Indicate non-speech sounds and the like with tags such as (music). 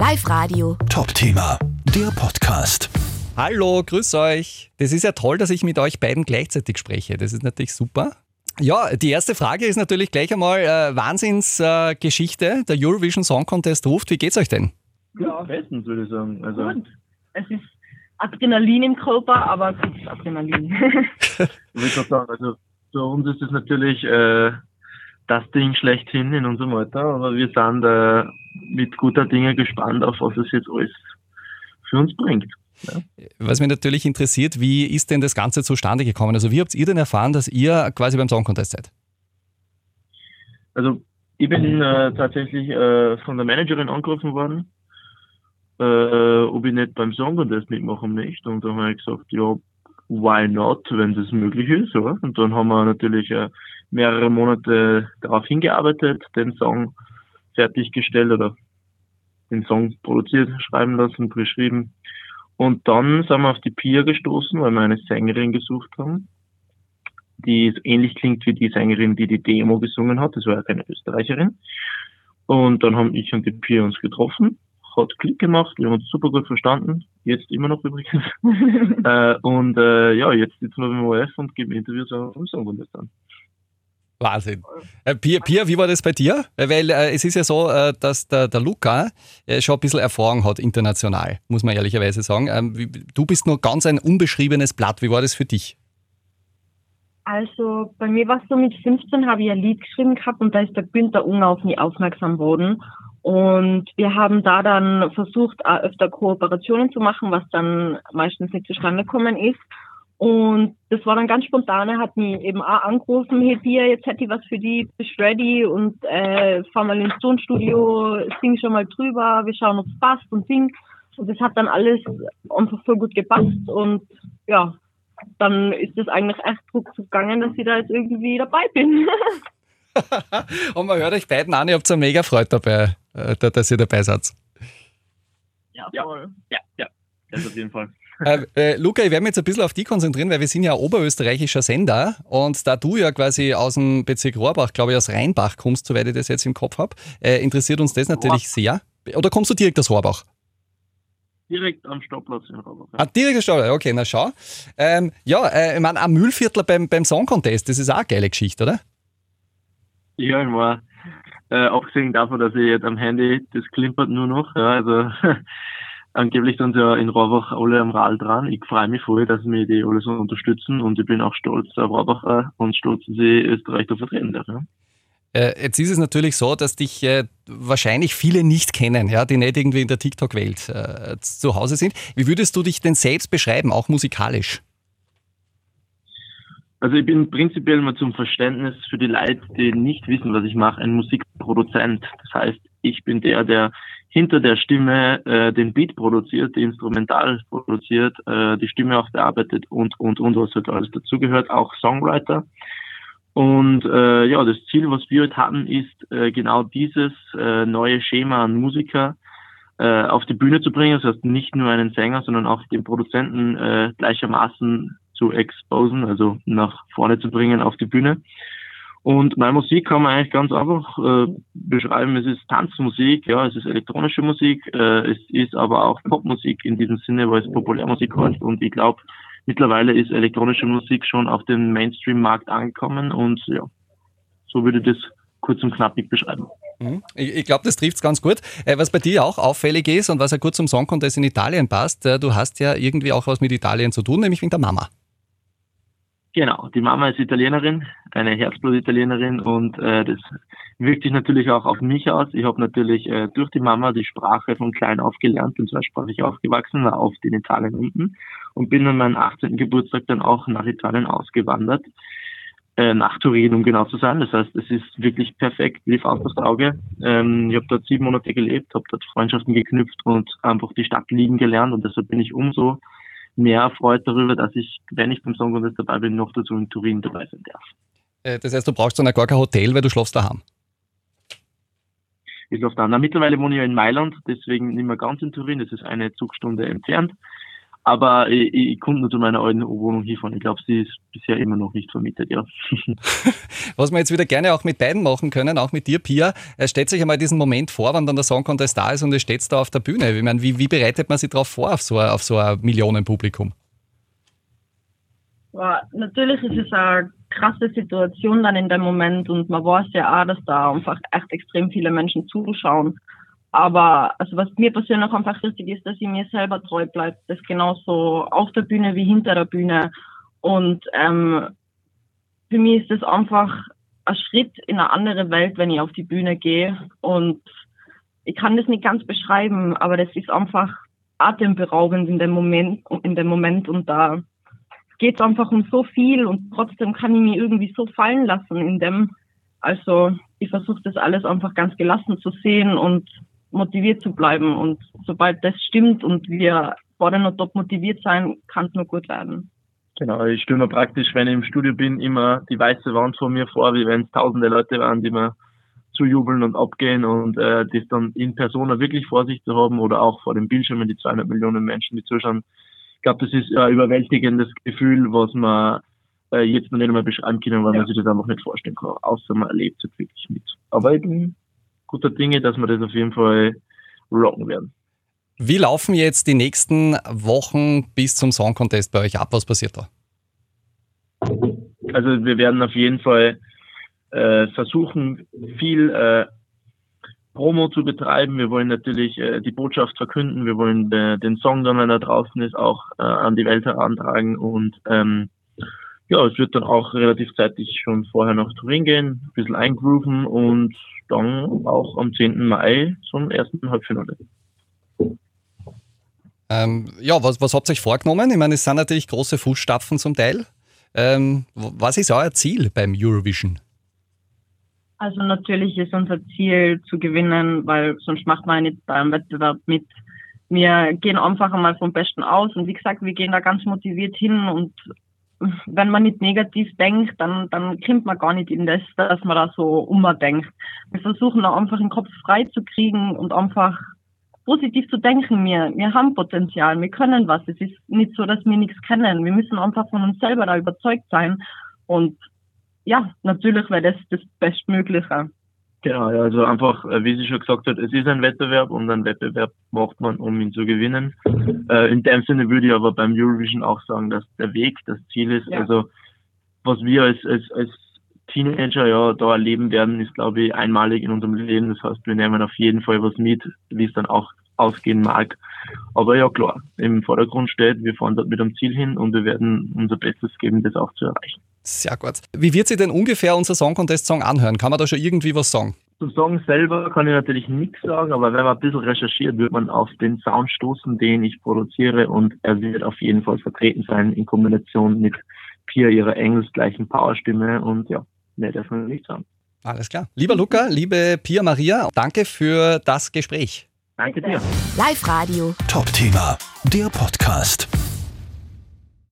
Live Radio. Top-Thema, der Podcast. Hallo, grüß euch. Das ist ja toll, dass ich mit euch beiden gleichzeitig spreche. Das ist natürlich super. Ja, die erste Frage ist natürlich gleich einmal äh, Wahnsinnsgeschichte. Äh, der Eurovision Song Contest ruft. Wie geht's euch denn? Ja, bestens würde ich sagen. Also, Gut. Es ist Adrenalin im Körper, aber gutes Adrenalin. (laughs) ich würde sagen, also für uns ist es natürlich äh, das Ding schlechthin in unserem Alter, aber wir sind äh, mit guter Dinge gespannt auf was es jetzt alles für uns bringt. Ja. Was mich natürlich interessiert, wie ist denn das Ganze zustande gekommen? Also wie habt ihr denn erfahren, dass ihr quasi beim Song Contest seid? Also ich bin äh, tatsächlich äh, von der Managerin angerufen worden, äh, ob ich nicht beim Song Contest mitmachen möchte. Und dann habe ich gesagt, ja, why not, wenn das möglich ist. Ja. Und dann haben wir natürlich äh, mehrere Monate darauf hingearbeitet, den Song fertiggestellt oder den Song produziert, schreiben lassen, beschrieben. Und dann sind wir auf die Pia gestoßen, weil wir eine Sängerin gesucht haben, die ähnlich klingt wie die Sängerin, die die Demo gesungen hat. Das war ja keine Österreicherin. Und dann haben ich und die Pia uns getroffen, hat Klick gemacht, wir haben uns super gut verstanden, jetzt immer noch übrigens. (laughs) äh, und äh, ja, jetzt sitzen wir beim ORF und geben Interviews am Song dann. Wahnsinn. Äh, Pia, Pia, wie war das bei dir? Weil äh, es ist ja so, äh, dass der, der Luca äh, schon ein bisschen Erfahrung hat international, muss man ehrlicherweise sagen. Ähm, wie, du bist nur ganz ein unbeschriebenes Blatt. Wie war das für dich? Also bei mir war es so, mit 15 habe ich ein Lied geschrieben gehabt und da ist der Günther Unger auf mich aufmerksam worden. Und wir haben da dann versucht, auch öfter Kooperationen zu machen, was dann meistens nicht zustande gekommen ist. Und das war dann ganz spontan. Er hat mich eben auch angerufen, hey Pia, jetzt hätte ich was für die, bist ready und äh, fahr mal ins Tonstudio, sing schon mal drüber, wir schauen, ob es passt und sing. Und das hat dann alles einfach so gut gepasst und ja, dann ist es eigentlich echt ruckzuck gegangen, dass ich da jetzt irgendwie dabei bin. (laughs) und man hört euch beiden an, ihr habt so mega Freude dabei, äh, dass ihr dabei seid. Ja, voll. Ja, ja, das auf jeden Fall. Äh, äh, Luca, ich werde mich jetzt ein bisschen auf die konzentrieren, weil wir sind ja ein oberösterreichischer Sender und da du ja quasi aus dem Bezirk Rohrbach, glaube ich, aus Rheinbach kommst, soweit ich das jetzt im Kopf habe, äh, interessiert uns das natürlich sehr. Oder kommst du direkt aus Rohrbach? Direkt am Stoppplatz in Rohrbach. Ja. Ah, direkt am Stoppplatz, okay, na schau. Ähm, ja, äh, ich meine, am Mühlviertler beim, beim Song Contest, das ist auch eine geile Geschichte, oder? Ja, ich war äh, abgesehen davon, dass ich jetzt am Handy, das klimpert nur noch, ja, also (laughs) angeblich sind ja in Rohrbach alle am Rad dran. Ich freue mich voll, dass mir die alle so unterstützen und ich bin auch stolz auf Rohrbach und stolz, dass ich Österreich da vertreten darf. Ja. Äh, jetzt ist es natürlich so, dass dich äh, wahrscheinlich viele nicht kennen, ja, die nicht irgendwie in der TikTok-Welt äh, zu Hause sind. Wie würdest du dich denn selbst beschreiben, auch musikalisch? Also ich bin prinzipiell mal zum Verständnis für die Leute, die nicht wissen, was ich mache, ein Musikproduzent. Das heißt, ich bin der, der hinter der Stimme äh, den Beat produziert, die Instrumental produziert, äh, die Stimme auch bearbeitet und, und, und, was halt alles dazugehört, auch Songwriter. Und äh, ja, das Ziel, was wir heute hatten, ist äh, genau dieses äh, neue Schema an Musiker äh, auf die Bühne zu bringen. Das heißt, nicht nur einen Sänger, sondern auch den Produzenten äh, gleichermaßen zu exposen, also nach vorne zu bringen auf die Bühne. Und meine Musik kann man eigentlich ganz einfach äh, beschreiben. Es ist Tanzmusik, ja, es ist elektronische Musik, äh, es ist aber auch Popmusik in diesem Sinne, weil es Populärmusik heißt. Und ich glaube, mittlerweile ist elektronische Musik schon auf dem Mainstream-Markt angekommen und ja, so würde ich das kurz und knappig beschreiben. Mhm. Ich, ich glaube, das trifft es ganz gut. Äh, was bei dir auch auffällig ist und was ja kurz zum Song Contest in Italien passt, äh, du hast ja irgendwie auch was mit Italien zu tun, nämlich wegen der Mama. Genau, die Mama ist Italienerin, eine Herzblut-Italienerin und äh, das wirkt sich natürlich auch auf mich aus. Ich habe natürlich äh, durch die Mama die Sprache von klein auf gelernt, bin zweisprachig aufgewachsen, war oft in Italien unten und bin an meinem 18. Geburtstag dann auch nach Italien ausgewandert, äh, nach Turin, um genau zu sein. Das heißt, es ist wirklich perfekt, lief auf das Auge. Ähm, ich habe dort sieben Monate gelebt, habe dort Freundschaften geknüpft und einfach die Stadt lieben gelernt und deshalb bin ich umso mehr erfreut darüber, dass ich, wenn ich beim Song Contest dabei bin, noch dazu in Turin dabei sein darf. Äh, das heißt, du brauchst dann gar kein Hotel, weil du schlafst daheim. Ich schlafe daheim. Mittlerweile wohne ich ja in Mailand, deswegen nicht mehr ganz in Turin, das ist eine Zugstunde entfernt. Aber ich, ich konnte nur zu meiner alten Wohnung hinfahren. Ich glaube, sie ist bisher immer noch nicht vermietet, ja. (laughs) Was wir jetzt wieder gerne auch mit beiden machen können, auch mit dir, Pia, stellt sich einmal diesen Moment vor, wenn dann der Song Contest da ist und es steht da auf der Bühne. Ich meine, wie, wie bereitet man sich darauf vor, auf so, ein, auf so ein Millionenpublikum? Ja, natürlich ist es eine krasse Situation dann in dem Moment und man weiß ja auch, dass da einfach echt extrem viele Menschen zuschauen. Aber also was mir persönlich einfach wichtig ist, dass ich mir selber treu bleibe. Das genauso auf der Bühne wie hinter der Bühne. Und ähm, für mich ist das einfach ein Schritt in eine andere Welt, wenn ich auf die Bühne gehe. Und ich kann das nicht ganz beschreiben, aber das ist einfach atemberaubend in dem Moment, in dem Moment. Und da geht es einfach um so viel und trotzdem kann ich mich irgendwie so fallen lassen in dem. Also ich versuche das alles einfach ganz gelassen zu sehen und motiviert zu bleiben. Und sobald das stimmt und wir fordern und top motiviert sein, kann es nur gut werden. Genau, ich stelle mir praktisch, wenn ich im Studio bin, immer die weiße Wand vor mir vor, wie wenn es tausende Leute waren, die mir zujubeln und abgehen und äh, das dann in Persona wirklich vor sich zu haben oder auch vor dem Bildschirm, die 200 Millionen Menschen, die zuschauen. Ich glaube, das ist ein überwältigendes Gefühl, was man äh, jetzt noch nicht einmal beschreiben können, weil ja. man sich das einfach nicht vorstellen kann, außer man erlebt es wirklich mit. Aber ich bin guter Dinge, dass wir das auf jeden Fall rocken werden. Wie laufen jetzt die nächsten Wochen bis zum Song Contest bei euch ab? Was passiert da? Also wir werden auf jeden Fall äh, versuchen, viel äh, Promo zu betreiben. Wir wollen natürlich äh, die Botschaft verkünden. Wir wollen äh, den Song dann, wenn er draußen ist, auch äh, an die Welt herantragen. Und ähm, ja, es wird dann auch relativ zeitig schon vorher nach Turin gehen, ein bisschen eingrooven und dann auch am 10. Mai zum ersten Halbfinale. Ähm, ja, was, was habt ihr euch vorgenommen? Ich meine, es sind natürlich große Fußstapfen zum Teil. Ähm, was ist euer Ziel beim Eurovision? Also natürlich ist unser Ziel zu gewinnen, weil sonst macht man nicht beim Wettbewerb mit. Wir gehen einfach einmal vom Besten aus und wie gesagt, wir gehen da ganz motiviert hin und wenn man nicht negativ denkt, dann, dann kommt man gar nicht in das, dass man da so umdenkt. Wir versuchen einfach den Kopf frei zu kriegen und einfach positiv zu denken. Wir, wir haben Potenzial, wir können was. Es ist nicht so, dass wir nichts kennen. Wir müssen einfach von uns selber da überzeugt sein. Und ja, natürlich wäre das das Bestmögliche. Genau, ja, also einfach, äh, wie sie schon gesagt hat, es ist ein Wettbewerb und ein Wettbewerb macht man, um ihn zu gewinnen. Äh, in dem Sinne würde ich aber beim Eurovision auch sagen, dass der Weg das Ziel ist. Ja. Also was wir als, als, als Teenager ja da erleben werden, ist glaube ich einmalig in unserem Leben. Das heißt, wir nehmen auf jeden Fall was mit, wie es dann auch ausgehen mag. Aber ja klar, im Vordergrund steht, wir fahren dort mit dem Ziel hin und wir werden unser Bestes geben, das auch zu erreichen. Sehr gut. Wie wird sich denn ungefähr unser Song Contest Song anhören? Kann man da schon irgendwie was sagen? Zum Song selber kann ich natürlich nichts sagen, aber wenn man ein bisschen recherchiert, wird man auf den Sound stoßen, den ich produziere und er wird auf jeden Fall vertreten sein in Kombination mit Pia ihrer engelsgleichen Powerstimme und ja, mehr darf man nicht sagen. Alles klar. Lieber Luca, liebe Pia Maria, danke für das Gespräch. Danke dir. Live Radio. Top Thema, der Podcast.